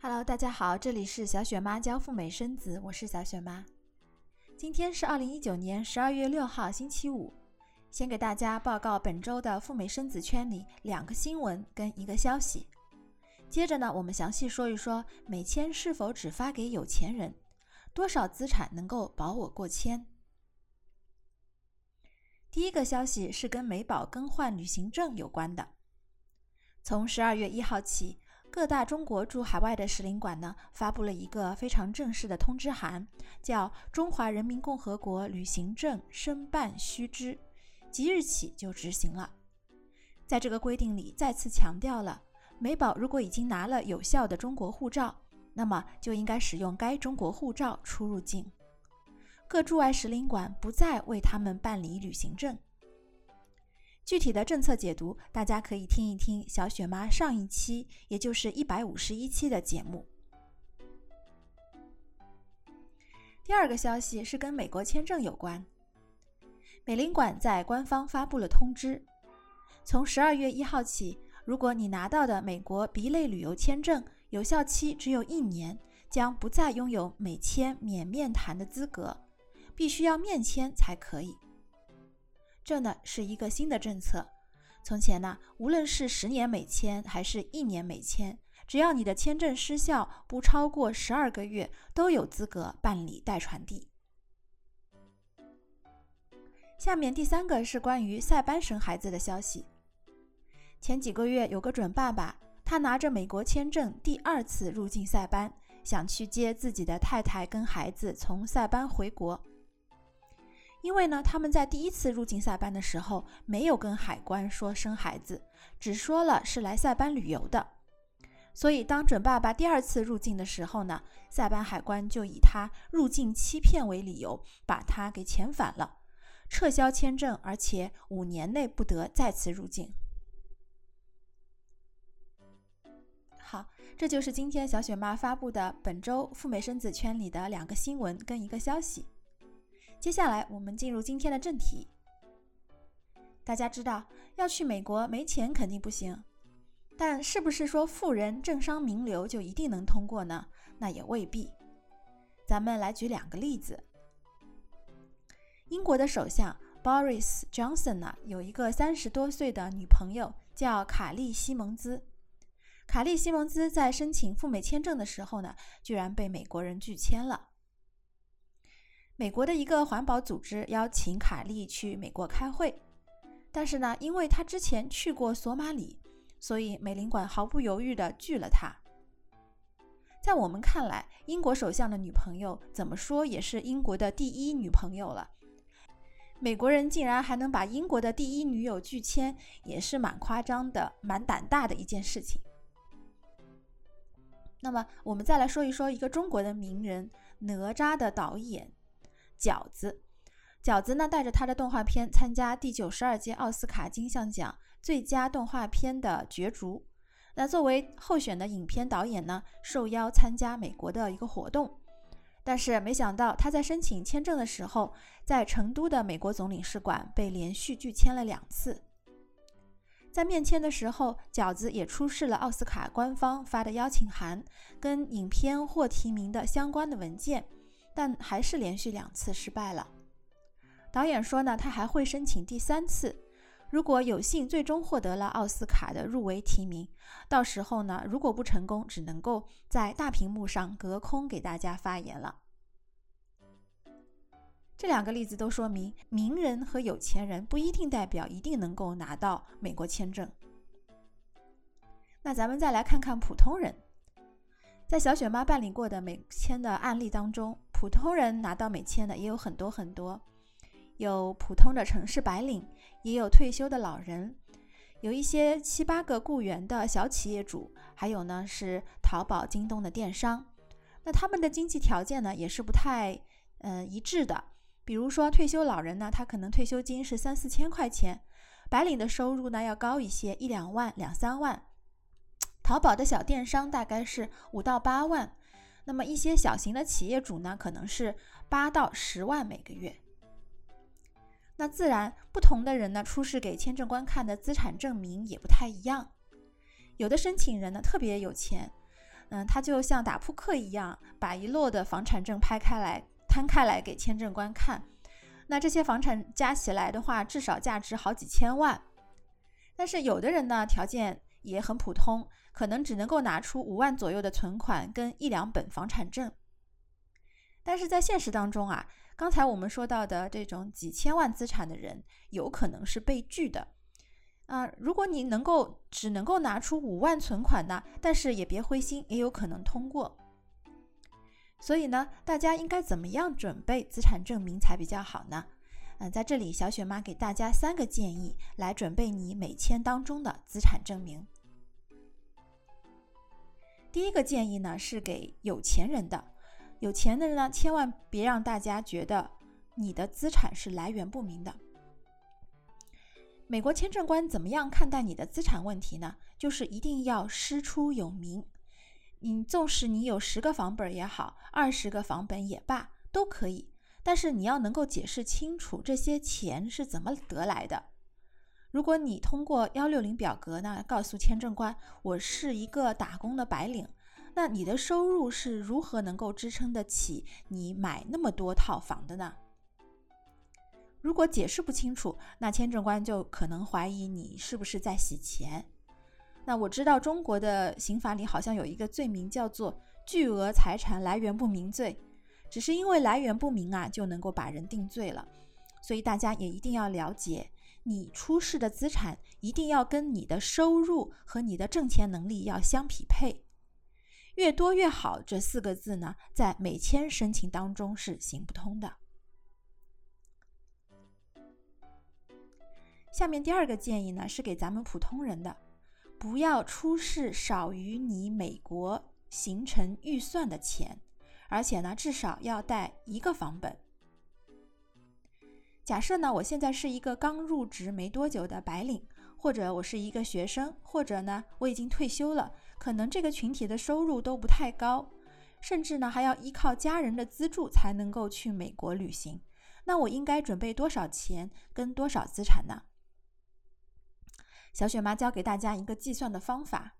Hello，大家好，这里是小雪妈教赴美生子，我是小雪妈。今天是二零一九年十二月六号，星期五。先给大家报告本周的赴美生子圈里两个新闻跟一个消息。接着呢，我们详细说一说美签是否只发给有钱人，多少资产能够保我过签。第一个消息是跟美宝更换旅行证有关的。从十二月一号起。各大中国驻海外的使领馆呢，发布了一个非常正式的通知函，叫《中华人民共和国旅行证申办须知》，即日起就执行了。在这个规定里，再次强调了，美宝如果已经拿了有效的中国护照，那么就应该使用该中国护照出入境。各驻外使领馆不再为他们办理旅行证。具体的政策解读，大家可以听一听小雪妈上一期，也就是一百五十一期的节目。第二个消息是跟美国签证有关，美领馆在官方发布了通知，从十二月一号起，如果你拿到的美国 B 类旅游签证有效期只有一年，将不再拥有美签免面谈的资格，必须要面签才可以。这呢是一个新的政策。从前呢，无论是十年美签还是一年美签，只要你的签证失效不超过十二个月，都有资格办理代传递。下面第三个是关于塞班生孩子的消息。前几个月有个准爸爸，他拿着美国签证第二次入境塞班，想去接自己的太太跟孩子从塞班回国。因为呢，他们在第一次入境塞班的时候，没有跟海关说生孩子，只说了是来塞班旅游的。所以，当准爸爸第二次入境的时候呢，塞班海关就以他入境欺骗为理由，把他给遣返了，撤销签证，而且五年内不得再次入境。好，这就是今天小雪妈发布的本周赴美生子圈里的两个新闻跟一个消息。接下来我们进入今天的正题。大家知道要去美国没钱肯定不行，但是不是说富人、政商名流就一定能通过呢？那也未必。咱们来举两个例子。英国的首相 Boris Johnson 呢，有一个三十多岁的女朋友叫卡利·西蒙兹。卡利·西蒙兹在申请赴美签证的时候呢，居然被美国人拒签了。美国的一个环保组织邀请卡利去美国开会，但是呢，因为他之前去过索马里，所以美领馆毫不犹豫地拒了他。在我们看来，英国首相的女朋友怎么说也是英国的第一女朋友了，美国人竟然还能把英国的第一女友拒签，也是蛮夸张的、蛮胆大的一件事情。那么，我们再来说一说一个中国的名人哪吒的导演。饺子，饺子呢带着他的动画片参加第九十二届奥斯卡金像奖最佳动画片的角逐。那作为候选的影片导演呢，受邀参加美国的一个活动，但是没想到他在申请签证的时候，在成都的美国总领事馆被连续拒签了两次。在面签的时候，饺子也出示了奥斯卡官方发的邀请函跟影片获提名的相关的文件。但还是连续两次失败了。导演说呢，他还会申请第三次。如果有幸最终获得了奥斯卡的入围提名，到时候呢，如果不成功，只能够在大屏幕上隔空给大家发言了。这两个例子都说明，名人和有钱人不一定代表一定能够拿到美国签证。那咱们再来看看普通人。在小雪妈办理过的美签的案例当中，普通人拿到美签的也有很多很多，有普通的城市白领，也有退休的老人，有一些七八个雇员的小企业主，还有呢是淘宝、京东的电商。那他们的经济条件呢也是不太嗯一致的。比如说退休老人呢，他可能退休金是三四千块钱，白领的收入呢要高一些，一两万、两三万。淘宝的小电商大概是五到八万，那么一些小型的企业主呢，可能是八到十万每个月。那自然不同的人呢，出示给签证官看的资产证明也不太一样。有的申请人呢特别有钱，嗯，他就像打扑克一样，把一摞的房产证拍开来摊开来给签证官看。那这些房产加起来的话，至少价值好几千万。但是有的人呢，条件也很普通，可能只能够拿出五万左右的存款跟一两本房产证。但是在现实当中啊，刚才我们说到的这种几千万资产的人，有可能是被拒的。啊，如果你能够只能够拿出五万存款呢，但是也别灰心，也有可能通过。所以呢，大家应该怎么样准备资产证明才比较好呢？嗯，在这里，小雪妈给大家三个建议来准备你美签当中的资产证明。第一个建议呢，是给有钱人的。有钱的人呢，千万别让大家觉得你的资产是来源不明的。美国签证官怎么样看待你的资产问题呢？就是一定要师出有名。你纵使你有十个房本也好，二十个房本也罢，都可以。但是你要能够解释清楚这些钱是怎么得来的。如果你通过幺六零表格呢，告诉签证官我是一个打工的白领。那你的收入是如何能够支撑得起你买那么多套房的呢？如果解释不清楚，那签证官就可能怀疑你是不是在洗钱。那我知道中国的刑法里好像有一个罪名叫做巨额财产来源不明罪，只是因为来源不明啊，就能够把人定罪了。所以大家也一定要了解，你出示的资产一定要跟你的收入和你的挣钱能力要相匹配。越多越好，这四个字呢，在美签申请当中是行不通的。下面第二个建议呢，是给咱们普通人的，不要出示少于你美国行程预算的钱，而且呢，至少要带一个房本。假设呢，我现在是一个刚入职没多久的白领，或者我是一个学生，或者呢，我已经退休了。可能这个群体的收入都不太高，甚至呢还要依靠家人的资助才能够去美国旅行。那我应该准备多少钱跟多少资产呢？小雪妈教给大家一个计算的方法。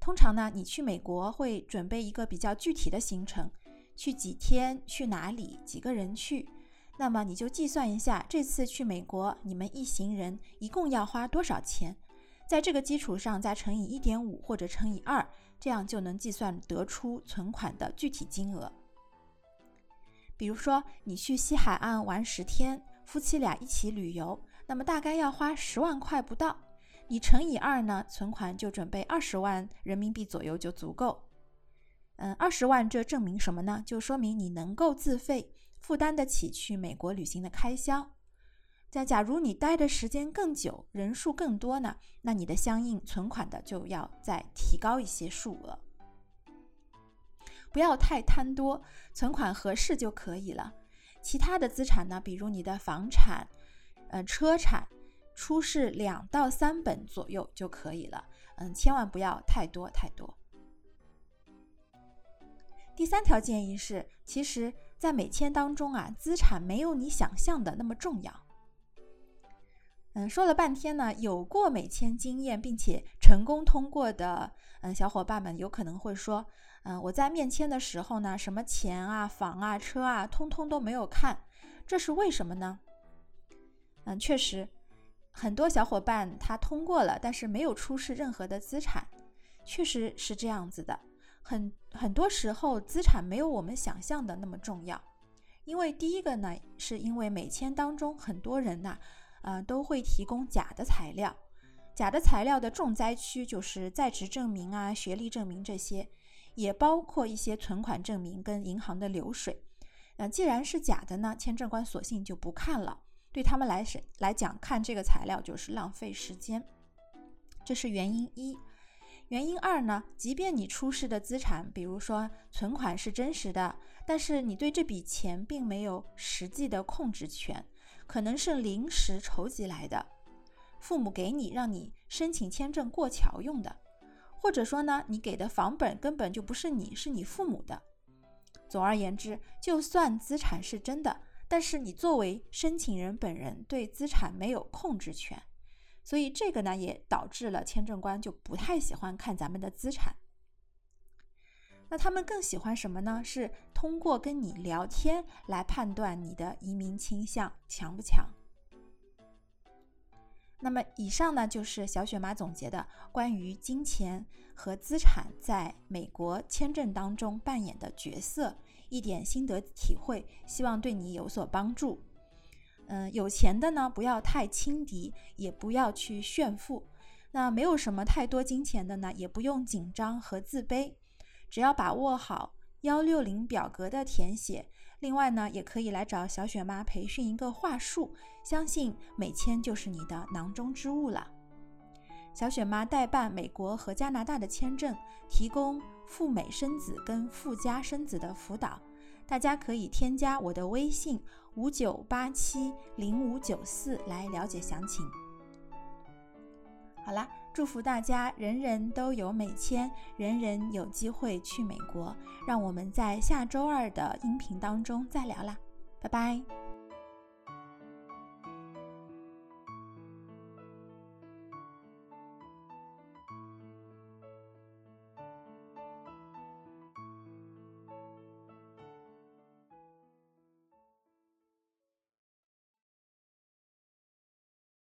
通常呢，你去美国会准备一个比较具体的行程，去几天，去哪里，几个人去。那么你就计算一下，这次去美国你们一行人一共要花多少钱。在这个基础上再乘以一点五或者乘以二，这样就能计算得出存款的具体金额。比如说，你去西海岸玩十天，夫妻俩一起旅游，那么大概要花十万块不到。你乘以二呢，存款就准备二十万人民币左右就足够。嗯，二十万这证明什么呢？就说明你能够自费负担得起去美国旅行的开销。在假如你待的时间更久，人数更多呢，那你的相应存款的就要再提高一些数额，不要太贪多，存款合适就可以了。其他的资产呢，比如你的房产、呃车产，出示两到三本左右就可以了。嗯，千万不要太多太多。第三条建议是，其实，在美签当中啊，资产没有你想象的那么重要。嗯，说了半天呢，有过美签经验并且成功通过的，嗯，小伙伴们有可能会说，嗯，我在面签的时候呢，什么钱啊、房啊、车啊，通通都没有看，这是为什么呢？嗯，确实，很多小伙伴他通过了，但是没有出示任何的资产，确实是这样子的。很很多时候，资产没有我们想象的那么重要，因为第一个呢，是因为美签当中很多人呐。呃，都会提供假的材料，假的材料的重灾区就是在职证明啊、学历证明这些，也包括一些存款证明跟银行的流水。那既然是假的呢，签证官索性就不看了，对他们来是来讲，看这个材料就是浪费时间。这是原因一。原因二呢，即便你出示的资产，比如说存款是真实的，但是你对这笔钱并没有实际的控制权。可能是临时筹集来的，父母给你让你申请签证过桥用的，或者说呢，你给的房本根本就不是你，是你父母的。总而言之，就算资产是真的，但是你作为申请人本人对资产没有控制权，所以这个呢也导致了签证官就不太喜欢看咱们的资产。那他们更喜欢什么呢？是通过跟你聊天来判断你的移民倾向强不强。那么以上呢就是小雪妈总结的关于金钱和资产在美国签证当中扮演的角色一点心得体会，希望对你有所帮助。嗯，有钱的呢不要太轻敌，也不要去炫富；那没有什么太多金钱的呢，也不用紧张和自卑。只要把握好幺六零表格的填写，另外呢，也可以来找小雪妈培训一个话术，相信美签就是你的囊中之物了。小雪妈代办美国和加拿大的签证，提供赴美生子跟赴加生子的辅导，大家可以添加我的微信五九八七零五九四来了解详情。好啦。祝福大家，人人都有美签，人人有机会去美国。让我们在下周二的音频当中再聊啦，拜拜。